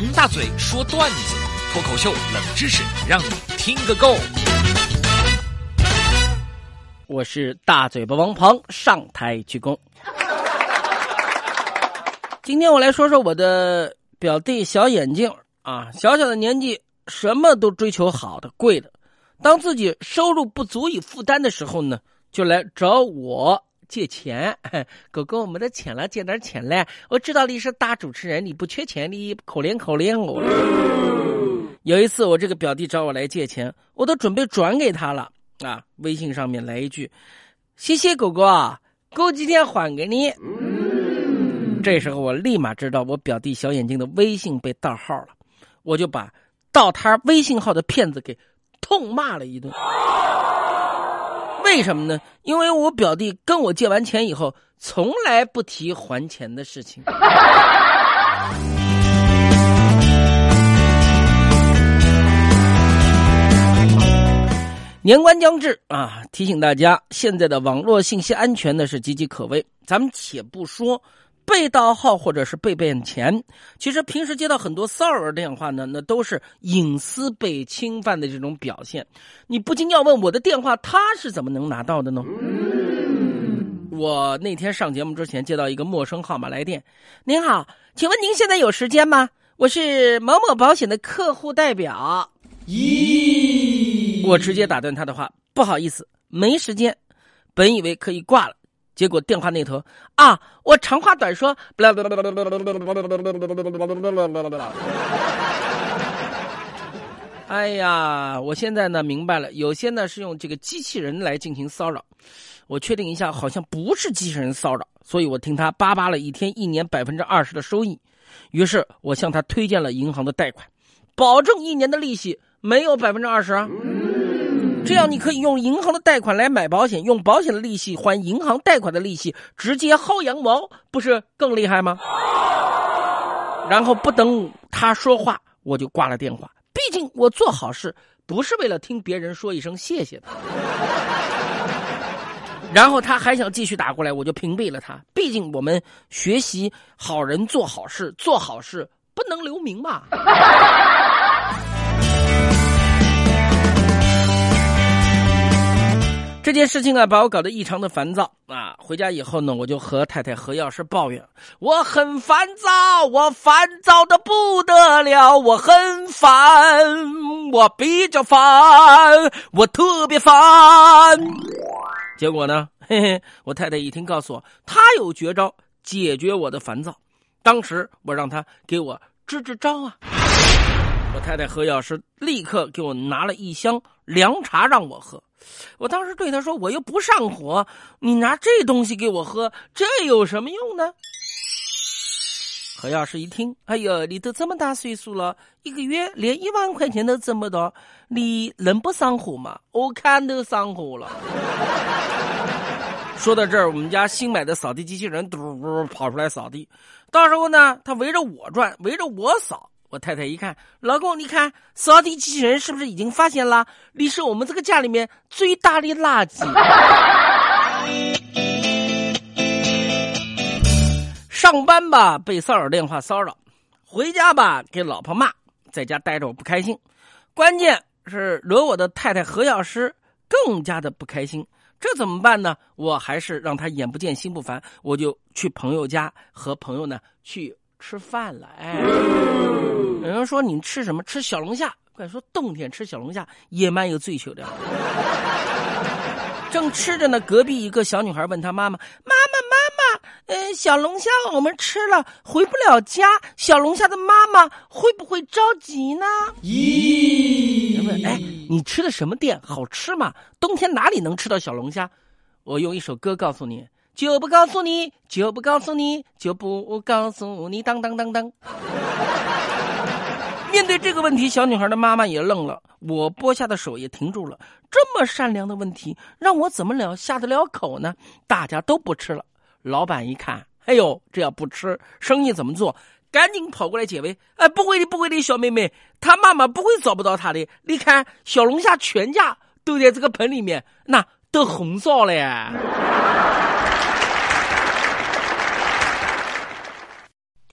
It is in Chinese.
王大嘴说段子，脱口秀冷知识，让你听个够。我是大嘴巴王鹏，上台鞠躬。今天我来说说我的表弟小眼镜啊，小小的年纪什么都追求好的、贵的。当自己收入不足以负担的时候呢，就来找我借钱。狗狗，我没得钱了，借点钱来。我知道你是大主持人，你不缺钱，你可怜可怜我。有一次，我这个表弟找我来借钱，我都准备转给他了啊。微信上面来一句：“谢谢哥哥，过几天还给你。”这时候我立马知道我表弟小眼睛的微信被盗号了，我就把盗他微信号的骗子给痛骂了一顿。为什么呢？因为我表弟跟我借完钱以后，从来不提还钱的事情。年关将至啊，提醒大家，现在的网络信息安全呢是岌岌可危。咱们且不说。被盗号或者是被骗钱，其实平时接到很多骚扰电话呢，那都是隐私被侵犯的这种表现。你不禁要问，我的电话他是怎么能拿到的呢？我那天上节目之前接到一个陌生号码来电，您好，请问您现在有时间吗？我是某某保险的客户代表。咦，我直接打断他的话，不好意思，没时间。本以为可以挂了。结果电话那头啊，我长话短说，哎呀，我现在呢明白了，有些呢是用这个机器人来进行骚扰，我确定一下，好像不是机器人骚扰，所以我听他叭叭了一天，一年百分之二十的收益，于是我向他推荐了银行的贷款，保证一年的利息没有百分之二十啊。这样你可以用银行的贷款来买保险，用保险的利息还银行贷款的利息，直接薅羊毛，不是更厉害吗？然后不等他说话，我就挂了电话。毕竟我做好事不是为了听别人说一声谢谢的。然后他还想继续打过来，我就屏蔽了他。毕竟我们学习好人做好事，做好事不能留名嘛。这件事情啊，把我搞得异常的烦躁啊！回家以后呢，我就和太太何药师抱怨：我很烦躁，我烦躁的不得了，我很烦，我比较烦，我特别烦。结果呢，嘿嘿，我太太一听，告诉我她有绝招解决我的烦躁。当时我让她给我支支招啊！我太太何药师立刻给我拿了一箱凉茶让我喝。我当时对他说：“我又不上火，你拿这东西给我喝，这有什么用呢？”何药师一听：“哎呦，你都这么大岁数了，一个月连一万块钱都挣不到，你能不上火吗？我看都上火了。”说到这儿，我们家新买的扫地机器人嘟嘟跑出来扫地，到时候呢，他围着我转，围着我扫。我太太一看，老公，你看扫地机器人是不是已经发现了你是我们这个家里面最大的垃圾？上班吧被骚扰电话骚扰，回家吧给老婆骂，在家待着我不开心，关键是惹我的太太何药师更加的不开心，这怎么办呢？我还是让他眼不见心不烦，我就去朋友家和朋友呢去。吃饭了，哎，有人说你吃什么？吃小龙虾。怪说冬天吃小龙虾也蛮有追求的。正吃着呢，隔壁一个小女孩问她妈妈：“妈妈，妈妈，嗯，小龙虾我们吃了，回不了家，小龙虾的妈妈会不会着急呢？”咦？问哎，你吃的什么店？好吃吗？冬天哪里能吃到小龙虾？我用一首歌告诉你。就不告诉你，就不告诉你，就不告诉你，当当当当。面对这个问题，小女孩的妈妈也愣了，我剥下的手也停住了。这么善良的问题，让我怎么了下得了口呢？大家都不吃了。老板一看，哎呦，这要不吃，生意怎么做？赶紧跑过来解围。哎，不会的，不会的，小妹妹，她妈妈不会找不到她的。你看，小龙虾全家都在这个盆里面，那都红烧了。